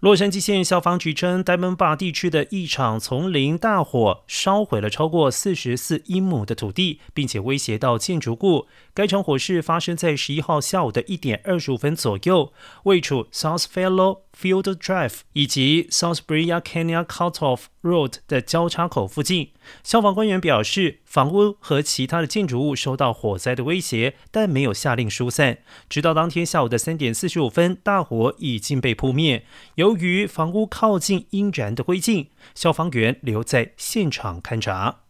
洛杉矶县消防局称，呆萌坝地区的一场丛林大火烧毁了超过四十四英亩的土地，并且威胁到建筑物。该场火势发生在十一号下午的一点二十五分左右，位处 South Fellow Field Drive 以及 South Brea Canyon Cutoff Road 的交叉口附近。消防官员表示，房屋和其他的建筑物受到火灾的威胁，但没有下令疏散。直到当天下午的三点四十五分，大火已经被扑灭。由于房屋靠近阴燃的灰烬，消防员留在现场勘查。